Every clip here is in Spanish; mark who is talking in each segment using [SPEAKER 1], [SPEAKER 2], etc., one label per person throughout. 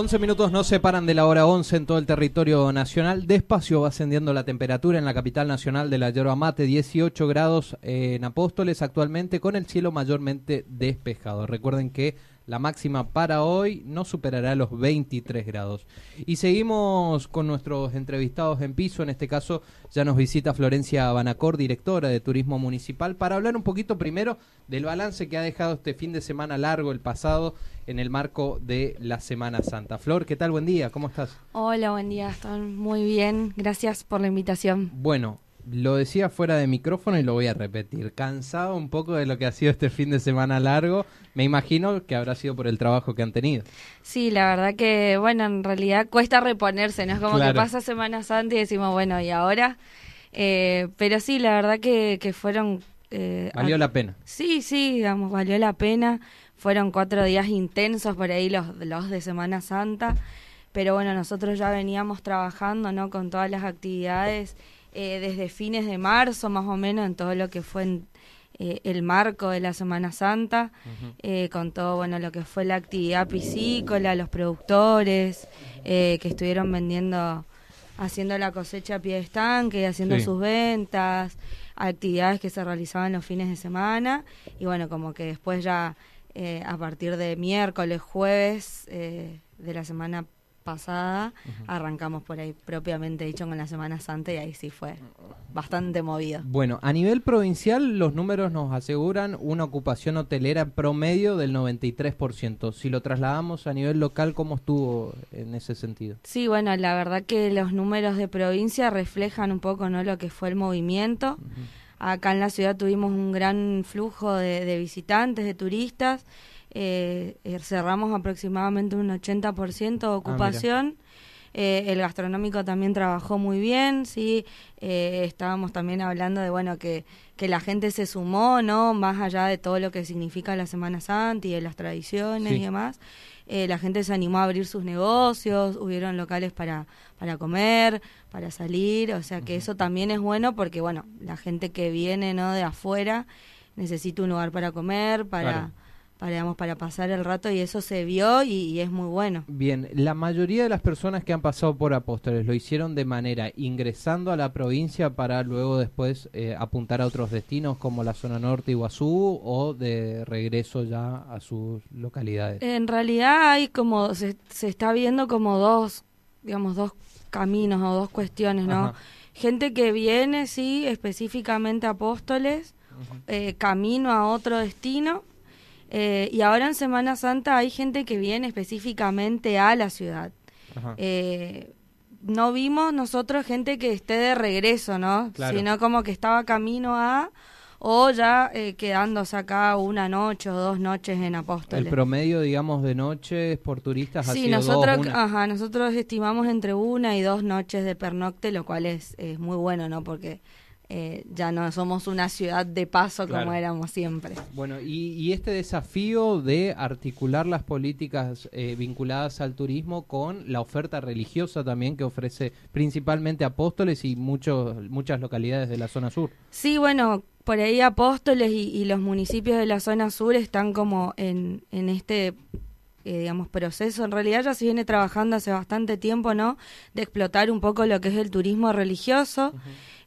[SPEAKER 1] 11 minutos no separan de la hora 11 en todo el territorio nacional. Despacio va ascendiendo la temperatura en la capital nacional de la yerba mate, 18 grados en Apóstoles actualmente con el cielo mayormente despejado. Recuerden que la máxima para hoy no superará los 23 grados. Y seguimos con nuestros entrevistados en piso. En este caso ya nos visita Florencia Banacor, directora de Turismo Municipal, para hablar un poquito primero del balance que ha dejado este fin de semana largo, el pasado, en el marco de la Semana Santa. Flor, ¿qué tal? Buen día, ¿cómo estás?
[SPEAKER 2] Hola, buen día, estoy muy bien. Gracias por la invitación.
[SPEAKER 1] Bueno, lo decía fuera de micrófono y lo voy a repetir. Cansado un poco de lo que ha sido este fin de semana largo. Me imagino que habrá sido por el trabajo que han tenido.
[SPEAKER 2] Sí, la verdad que, bueno, en realidad cuesta reponerse, ¿no? Es como
[SPEAKER 1] Claro.
[SPEAKER 2] que pasa Semana Santa y decimos, bueno, ¿y ahora? Eh, pero sí, la verdad que, que fueron... eh,
[SPEAKER 1] Valió la pena.
[SPEAKER 2] Sí, sí, digamos, valió la pena. Fueron cuatro días intensos por ahí los, los de Semana Santa. Pero bueno, nosotros ya veníamos trabajando, ¿no? Con todas las actividades eh, desde fines de marzo, más o menos, en todo lo que fue en, eh, el marco de la Semana Santa, eh, con todo, bueno, lo que fue la actividad piscícola, los productores eh, que estuvieron vendiendo, haciendo la cosecha a pie de estanque, haciendo
[SPEAKER 1] Sí.
[SPEAKER 2] sus ventas, actividades que se realizaban los fines de semana y bueno, como que después ya eh, a partir de miércoles, jueves eh, de la semana pasada, arrancamos por ahí propiamente dicho con la Semana Santa y ahí sí fue bastante movido.
[SPEAKER 1] Bueno, a nivel provincial los números nos aseguran una ocupación hotelera promedio del 93%. Si lo trasladamos a nivel local, ¿cómo estuvo en ese sentido?
[SPEAKER 2] Sí, bueno, la verdad que los números de provincia reflejan un poco no lo que fue el movimiento. Acá en la ciudad tuvimos un gran flujo de, de visitantes, de turistas. Eh, eh, cerramos aproximadamente un 80% de ocupación. Eh, el gastronómico también trabajó muy bien, sí. Eh, estábamos también hablando de bueno que, que la gente se sumó, no, más allá de todo lo que significa la Semana Santa y de las tradiciones
[SPEAKER 1] Sí.
[SPEAKER 2] y demás. Eh, la gente se animó a abrir sus negocios, hubieron locales para para comer, para salir, o sea que eso también es bueno porque bueno la gente que viene no de afuera necesita un lugar para comer, para
[SPEAKER 1] Claro.
[SPEAKER 2] Para digamos, para pasar el rato y eso se vio y, y es muy bueno.
[SPEAKER 1] Bien, la mayoría de las personas que han pasado por Apóstoles lo hicieron de manera ingresando a la provincia para luego después eh, apuntar a otros destinos como la zona norte, Iguazú, o de regreso ya a sus localidades.
[SPEAKER 2] En realidad hay como, se, se está viendo como dos, digamos, dos caminos o dos cuestiones, ¿no?
[SPEAKER 1] Ajá.
[SPEAKER 2] Gente que viene, sí, específicamente a Apóstoles, eh, camino a otro destino, eh, y ahora en Semana Santa hay gente que viene específicamente a la ciudad.
[SPEAKER 1] Ajá.
[SPEAKER 2] Eh, no vimos nosotros gente que esté de regreso, ¿no?
[SPEAKER 1] Claro.
[SPEAKER 2] Sino como que estaba camino a o ya eh, quedándose acá una noche o dos noches en Apóstoles.
[SPEAKER 1] El promedio, digamos, de noches por turistas ha
[SPEAKER 2] Sí,
[SPEAKER 1] sido
[SPEAKER 2] nosotros,
[SPEAKER 1] dos, una.
[SPEAKER 2] ajá, nosotros estimamos entre una y dos noches de pernocte, lo cual es, es muy bueno, ¿no? Porque eh, ya no somos una ciudad de paso
[SPEAKER 1] Claro.
[SPEAKER 2] como éramos siempre.
[SPEAKER 1] Bueno, y, y este desafío de articular las políticas eh, vinculadas al turismo con la oferta religiosa también que ofrece principalmente Apóstoles y muchos, muchas localidades de la zona sur.
[SPEAKER 2] Sí, bueno, por ahí Apóstoles y, y los municipios de la zona sur están como en, en este, eh, digamos, proceso. En realidad ya se viene trabajando hace bastante tiempo, ¿no? De explotar un poco lo que es el turismo religioso.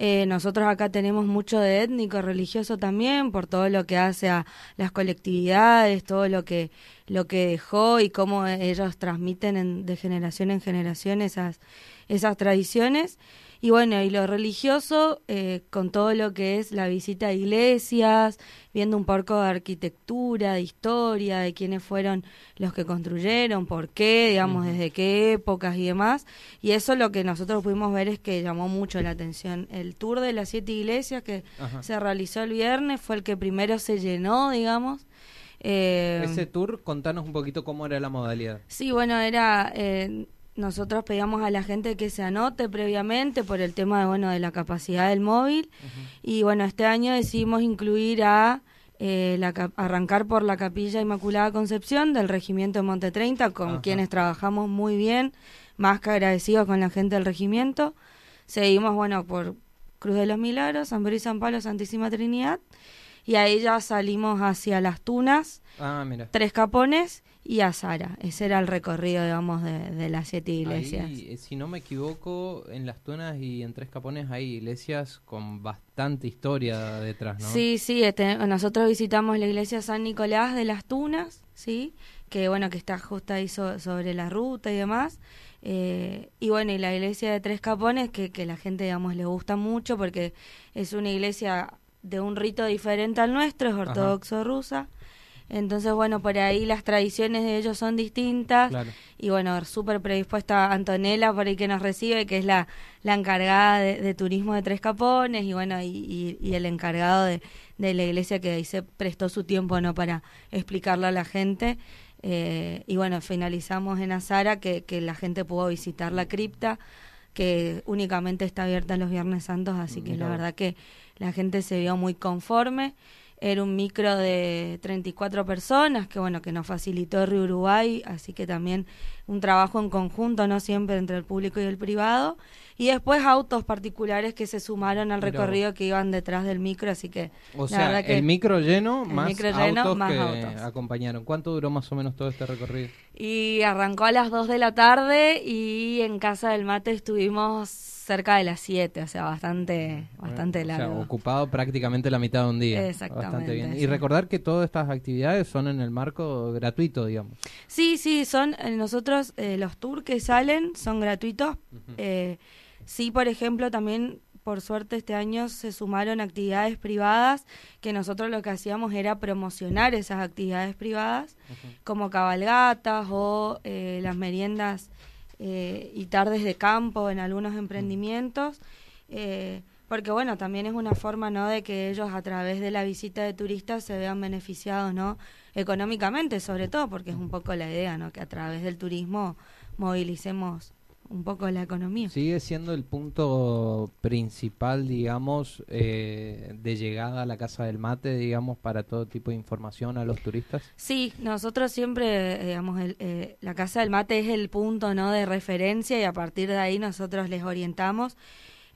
[SPEAKER 2] Eh, nosotros acá tenemos mucho de étnico religioso también, por todo lo que hace a las colectividades, todo lo que, lo que dejó y cómo ellos transmiten en- de generación en generación esas, esas tradiciones. Y bueno, y lo religioso, eh, con todo lo que es la visita a iglesias, viendo un poco de arquitectura, de historia, de quiénes fueron los que construyeron, por qué, digamos, desde qué épocas y demás. Y eso lo que nosotros pudimos ver es que llamó mucho la atención. El tour de las siete iglesias que
[SPEAKER 1] Ajá.
[SPEAKER 2] se realizó el viernes fue el que primero se llenó, digamos. Eh,
[SPEAKER 1] Ese tour, contanos un poquito cómo era la modalidad.
[SPEAKER 2] Sí, bueno, era eh, nosotros pedíamos a la gente que se anote previamente por el tema de bueno de la capacidad del móvil y bueno este año decidimos incluir a eh, la arrancar por la Capilla Inmaculada Concepción del Regimiento de Monte 30 con quienes trabajamos muy bien, más que agradecidos con la gente del regimiento. Seguimos bueno por Cruz de los Milagros, San Pedro y San Pablo, Santísima Trinidad. Y ahí ya salimos hacia Las Tunas,
[SPEAKER 1] Ah, mira.
[SPEAKER 2] Tres Capones y Azara. Ese era el recorrido, digamos, de, de las siete iglesias.
[SPEAKER 1] Ahí, eh, si no me equivoco, en Las Tunas y en Tres Capones hay iglesias con bastante historia detrás, ¿no?
[SPEAKER 2] Sí, sí, este, nosotros visitamos la iglesia San Nicolás de las Tunas, ¿sí? Que bueno, que está justo ahí so- sobre la ruta y demás. Eh, y bueno, y la iglesia de Tres Capones, que, que la gente, digamos, le gusta mucho porque es una iglesia de un rito diferente al nuestro, es ortodoxo rusa. Entonces, bueno, por ahí las tradiciones de ellos son distintas.
[SPEAKER 1] Claro.
[SPEAKER 2] Y bueno, súper predispuesta Antonella por ahí que nos recibe, que es la, la encargada de, de turismo de Tres Capones y bueno, y, y- y el encargado de, de la iglesia que ahí se prestó su tiempo no para explicarlo a la gente. Eh, y bueno, finalizamos en Azara que, que la gente pudo visitar la cripta, que únicamente está abierta los Viernes Santos, así que la verdad que la gente se vio muy conforme. Era un micro de 34 personas, que bueno, que nos facilitó Río Uruguay, así que también un trabajo en conjunto, no siempre entre el público y el privado. Y después autos particulares que se sumaron al recorrido que iban detrás del micro, así que
[SPEAKER 1] O
[SPEAKER 2] la
[SPEAKER 1] sea,
[SPEAKER 2] que...
[SPEAKER 1] el micro lleno
[SPEAKER 2] el
[SPEAKER 1] más
[SPEAKER 2] micro lleno,
[SPEAKER 1] autos
[SPEAKER 2] más
[SPEAKER 1] que
[SPEAKER 2] autos.
[SPEAKER 1] acompañaron. ¿Cuánto duró más o menos todo este recorrido?
[SPEAKER 2] Y arrancó a las 2 de la tarde y en Casa del Mate estuvimos cerca de las 7, o sea, bastante, bastante
[SPEAKER 1] O sea,
[SPEAKER 2] largo.
[SPEAKER 1] ocupado prácticamente la mitad de un día.
[SPEAKER 2] Exactamente,
[SPEAKER 1] Bastante bien. Y recordar que todas estas actividades son en el marco gratuito, digamos.
[SPEAKER 2] Sí, sí, son eh, nosotros eh, los tours que salen son gratuitos. Eh, sí, por ejemplo, también por suerte este año se sumaron actividades privadas que nosotros lo que hacíamos era promocionar esas actividades privadas como cabalgatas o eh, las meriendas y tardes de campo en algunos emprendimientos. Porque bueno, también es una forma no de que ellos a través de la visita de turistas se vean beneficiados, ¿no? Económicamente, sobre todo, porque es un poco la idea, ¿no? Que a través del turismo movilicemos un poco la economía.
[SPEAKER 1] Sigue siendo el punto principal, digamos, eh, de llegada a la Casa del Mate, digamos, para todo tipo de información a los turistas.
[SPEAKER 2] Sí, nosotros siempre, eh, digamos, el- eh, la Casa del Mate es el punto ¿no? de referencia y a partir de ahí nosotros les orientamos.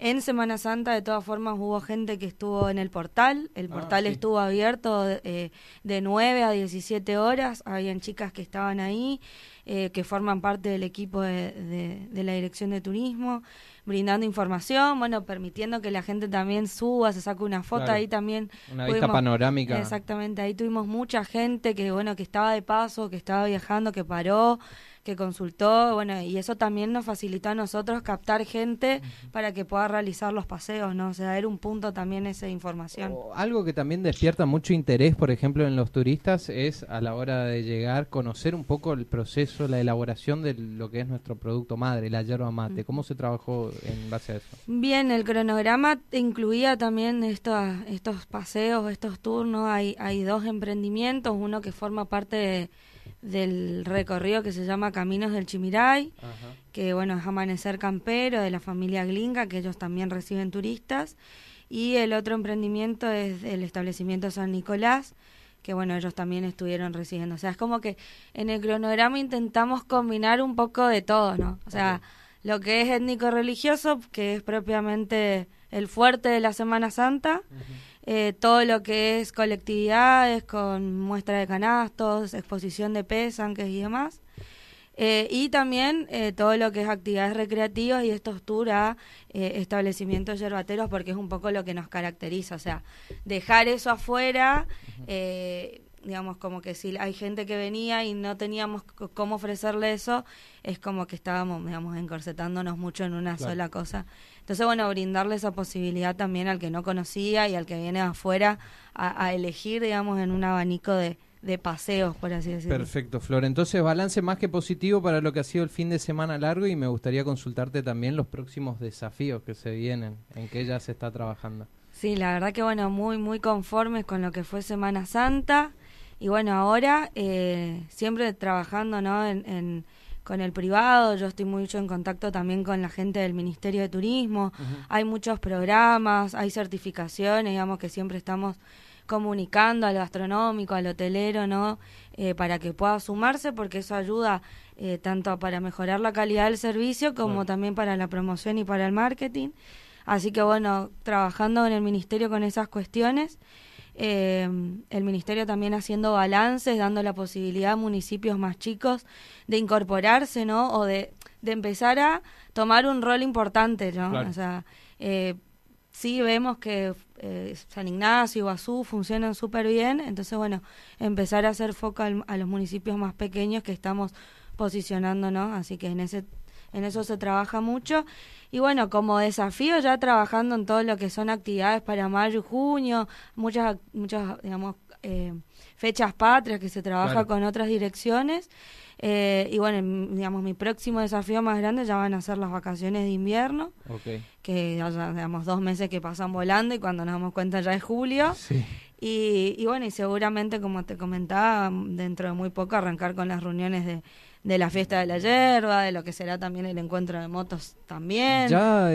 [SPEAKER 2] En Semana Santa, de todas formas, hubo gente que estuvo en el portal. El
[SPEAKER 1] Ah,
[SPEAKER 2] portal
[SPEAKER 1] sí.
[SPEAKER 2] estuvo abierto eh, de 9 a 17 horas. Habían chicas que estaban ahí, eh, que forman parte del equipo de, de- de la Dirección de Turismo, brindando información, bueno, permitiendo que la gente también suba, se saque una foto.
[SPEAKER 1] Claro.
[SPEAKER 2] Ahí también
[SPEAKER 1] Una vista panorámica.
[SPEAKER 2] Exactamente, ahí tuvimos mucha gente que bueno, que estaba de paso, que estaba viajando, que paró, que consultó, bueno, y eso también nos facilitó a nosotros captar gente para que pueda realizar los paseos, ¿no? O sea, era un punto también esa información.
[SPEAKER 1] O algo que también despierta mucho interés, por ejemplo, en los turistas es a la hora de llegar conocer un poco el proceso, la elaboración de lo que es nuestro producto madre, la yerba mate. ¿Cómo se trabajó en base a eso?
[SPEAKER 2] Bien, el cronograma incluía también estos, estos paseos, estos turnos. Hay, hay dos emprendimientos, uno que forma parte de- del recorrido que se llama Caminos del Chimiray, que bueno, es Amanecer Campero de la familia Glinga, que ellos también reciben turistas. Y el otro emprendimiento es el establecimiento San Nicolás, que bueno, ellos también estuvieron recibiendo. O sea, es como que en el cronograma intentamos combinar un poco de todo, ¿no? O sea, lo que es étnico-religioso, que es propiamente el fuerte de la Semana Santa, eh, todo lo que es colectividades con muestra de canastos, exposición de pesanques y demás. Eh, y también eh, todo lo que es actividades recreativas y estos tours a eh, establecimientos yerbateros porque es un poco lo que nos caracteriza. O sea, dejar eso afuera, digamos como que si hay gente que venía y no teníamos cómo ofrecerle eso, es como que estábamos, digamos, encorsetándonos mucho en una
[SPEAKER 1] Claro.
[SPEAKER 2] sola cosa. Entonces, bueno, brindarle esa posibilidad también al que no conocía y al que viene afuera a, a elegir, digamos, en un abanico de, de paseos, por así decirlo.
[SPEAKER 1] Perfecto, Flor. Entonces, balance más que positivo para lo que ha sido el fin de semana largo y me gustaría consultarte también los próximos desafíos que se vienen, en que ya se está trabajando.
[SPEAKER 2] Sí, la verdad que bueno, muy, muy conformes con lo que fue Semana Santa. Y bueno, ahora eh, siempre trabajando ¿no? en, en- con el privado, yo estoy mucho en contacto también con la gente del Ministerio de Turismo. Hay muchos programas, hay certificaciones, digamos que siempre estamos comunicando al gastronómico, al hotelero, ¿no? Eh, para que pueda sumarse, porque eso ayuda eh, tanto para mejorar la calidad del servicio como también para la promoción y para el marketing. Así que bueno, trabajando en el ministerio con esas cuestiones. Eh, el ministerio también haciendo balances, dando la posibilidad a municipios más chicos de incorporarse, ¿no? O de, de empezar a tomar un rol importante, ¿no? O sea, eh, sí vemos que eh, San Ignacio y Guazú funcionan súper bien, entonces, bueno, empezar a hacer foco a los municipios más pequeños que estamos posicionando, ¿no? Así que en ese en eso se trabaja mucho. Y bueno, como desafío ya trabajando en todo lo que son actividades para mayo y junio, muchas, muchas digamos, eh, fechas patrias que se trabaja con otras direcciones. Eh, y bueno, digamos, mi próximo desafío más grande ya van a ser las vacaciones de invierno, que ya, digamos, dos meses que pasan volando y cuando nos damos cuenta ya es julio. Y, y bueno, y seguramente, como te comentaba, dentro de muy poco arrancar con las reuniones de de la fiesta de la yerba, de lo que será también el encuentro de motos también.
[SPEAKER 1] Ya,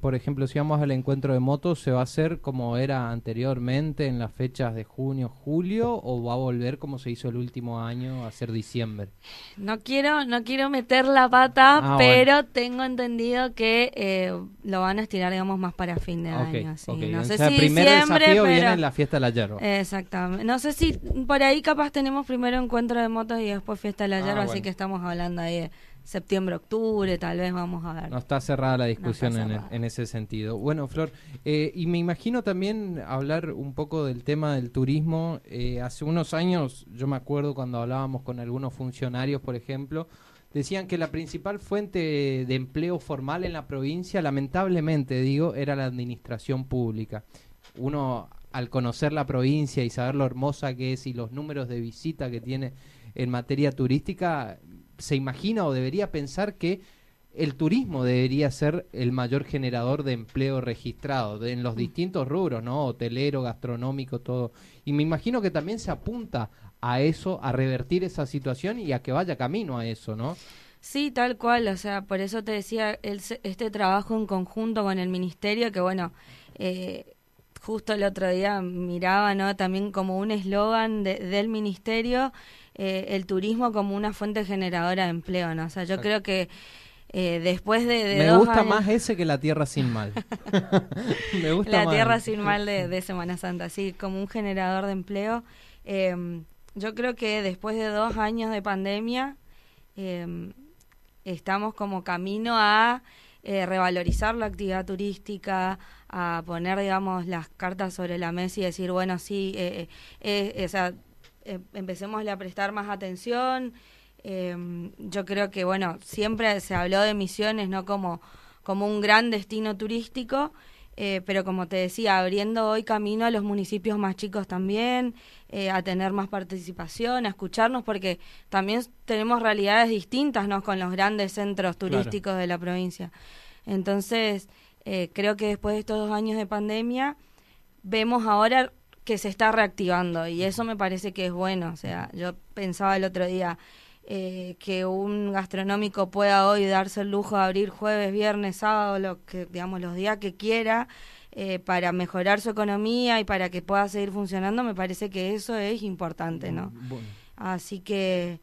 [SPEAKER 1] por ejemplo, si vamos al encuentro de motos, ¿se va a hacer como era anteriormente en las fechas de junio, julio o va a volver como se hizo el último año a ser diciembre?
[SPEAKER 2] No quiero, no quiero meter la pata, ah, pero tengo entendido que eh, lo van a estirar, digamos, más para fin de año.
[SPEAKER 1] No sé si primer desafío viene en la fiesta de la yerba.
[SPEAKER 2] Exactamente. No sé si por ahí capaz tenemos primero encuentro de motos y después fiesta de la ah, yerba, así que estamos hablando ahí de septiembre, octubre, tal vez vamos a ver.
[SPEAKER 1] No está cerrada la discusión en, ese sentido. Bueno, Flor, eh, y me imagino también hablar un poco del tema del turismo. Eh, hace unos años, yo me acuerdo cuando hablábamos con algunos funcionarios, por ejemplo, decían que la principal fuente de empleo formal en la provincia, lamentablemente digo, era la administración pública. Uno, al conocer la provincia y saber lo hermosa que es y los números de visita que tiene en materia turística, se imagina o debería pensar que el turismo debería ser el mayor generador de empleo registrado en los mm. distintos rubros, ¿no? Hotelero, gastronómico, todo. Y me imagino que también se apunta a eso, a revertir esa situación y a que vaya camino a eso, ¿no?
[SPEAKER 2] Sí, tal cual, o sea, por eso te decía este trabajo en conjunto con el ministerio, que bueno, eh, justo el otro día miraba, ¿no? También como un eslogan del ministerio eh, el turismo como una fuente generadora de empleo, ¿no? O sea, yo creo que eh, después de,
[SPEAKER 1] Me gusta más ese que la Tierra sin mal.
[SPEAKER 2] Me gusta la Tierra sin mal de, Semana Santa, sí, como un generador de empleo. Em, yo creo que después de dos años de pandemia em, estamos como camino a eh, revalorizar la actividad turística, a poner, digamos, las cartas sobre la mesa y decir, bueno, sí, eh, eh, o sea, eh, empecemos a prestar más atención. Eh, yo creo que, bueno, siempre se habló de Misiones, ¿no? Como, como un gran destino turístico, eh, pero como te decía, abriendo hoy camino a los municipios más chicos también, a tener más participación, a escucharnos, porque también tenemos realidades distintas, ¿no? Con los grandes centros turísticos de la provincia. Entonces, creo que después de estos dos años de pandemia, vemos ahora que se está reactivando y eso me parece que es bueno. O sea, yo pensaba el otro día eh, que un gastronómico pueda hoy darse el lujo de abrir jueves, viernes, sábado, lo que digamos los días que quiera eh, para mejorar su economía y para que pueda seguir funcionando, me parece que eso es importante, ¿no? Así que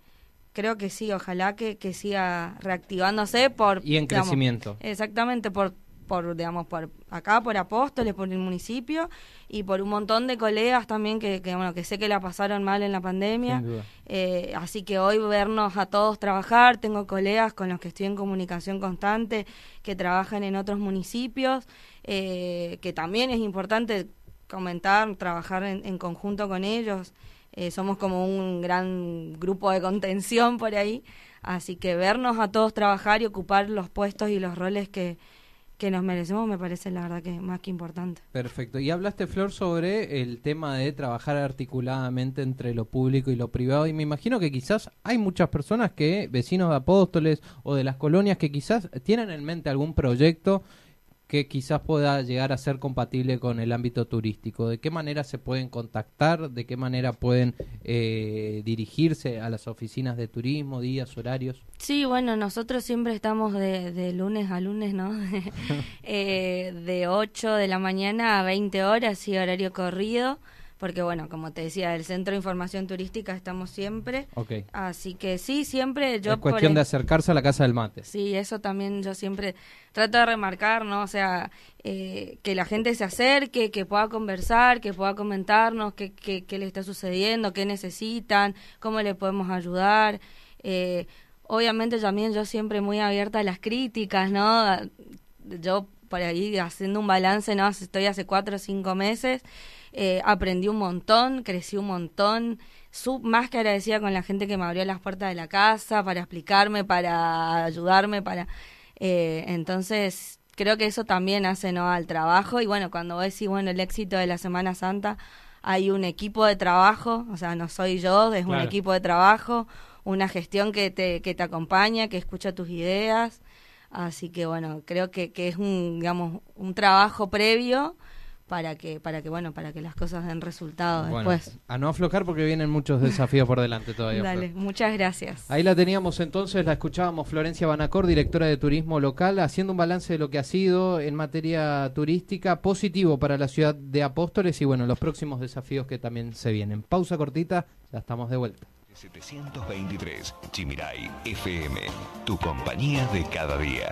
[SPEAKER 2] creo que sí, ojalá que, que siga reactivándose por...
[SPEAKER 1] Y en crecimiento.
[SPEAKER 2] Exactamente, por por, digamos, por acá, por Apóstoles, por el municipio y por un montón de colegas también que, bueno, que sé que la pasaron mal en la pandemia. Eh, así que hoy vernos a todos trabajar, tengo colegas con los que estoy en comunicación constante que trabajan en otros municipios, eh, que también es importante comentar, trabajar en, conjunto con ellos. Eh, somos como un gran grupo de contención por ahí. Así que vernos a todos trabajar y ocupar los puestos y los roles que, que nos merecemos me parece la verdad que más que importante.
[SPEAKER 1] Perfecto. Y hablaste, Flor, sobre el tema de trabajar articuladamente entre lo público y lo privado. Y me imagino que quizás hay muchas personas que, vecinos de Apóstoles o de las colonias, que quizás tienen en mente algún proyecto que quizás pueda llegar a ser compatible con el ámbito turístico. ¿De qué manera se pueden contactar? ¿De qué manera pueden eh, dirigirse a las oficinas de turismo, días, horarios?
[SPEAKER 2] Sí, bueno, nosotros siempre estamos de, lunes a lunes, ¿no? eh, de 8 de la mañana a 20 horas, y horario corrido, porque bueno, como te decía, el Centro de Información Turística estamos siempre.
[SPEAKER 1] Ok.
[SPEAKER 2] Así que sí, siempre yo...
[SPEAKER 1] es cuestión
[SPEAKER 2] por
[SPEAKER 1] de acercarse a la Casa del Mate.
[SPEAKER 2] Sí, eso también yo siempre trato de remarcar, ¿no? O sea, eh, que la gente se acerque, que pueda conversar, que pueda comentarnos qué, qué, qué le está sucediendo, qué necesitan, cómo le podemos ayudar. Eh, obviamente también yo siempre muy abierta a las críticas, ¿no? Yo por ahí haciendo un balance, ¿no? Estoy hace cuatro o cinco meses, eh, aprendí un montón, crecí un montón, su, más que agradecida con la gente que me abrió las puertas de la casa para explicarme, para ayudarme, para... eh, entonces, creo que eso también hace ¿no? al trabajo y bueno, cuando vos decís, bueno, el éxito de la Semana Santa, hay un equipo de trabajo, o sea, no soy yo, es un equipo de trabajo, una gestión que te, que te acompaña, que escucha tus ideas, así que bueno, creo que, que es un, digamos, un trabajo previo para que, para que, bueno, para que las cosas den resultados
[SPEAKER 1] Bueno,
[SPEAKER 2] después.
[SPEAKER 1] a no aflojar porque vienen muchos desafíos por delante todavía. Flor.
[SPEAKER 2] Dale, muchas gracias.
[SPEAKER 1] Ahí la teníamos entonces, la escuchábamos Florencia Banacor, directora de turismo local, haciendo un balance de lo que ha sido en materia turística positivo para la ciudad de Apóstoles y bueno, los próximos desafíos que también se vienen. Pausa cortita, ya estamos de vuelta.
[SPEAKER 3] 723 Chimirai FM, tu compañía de cada día.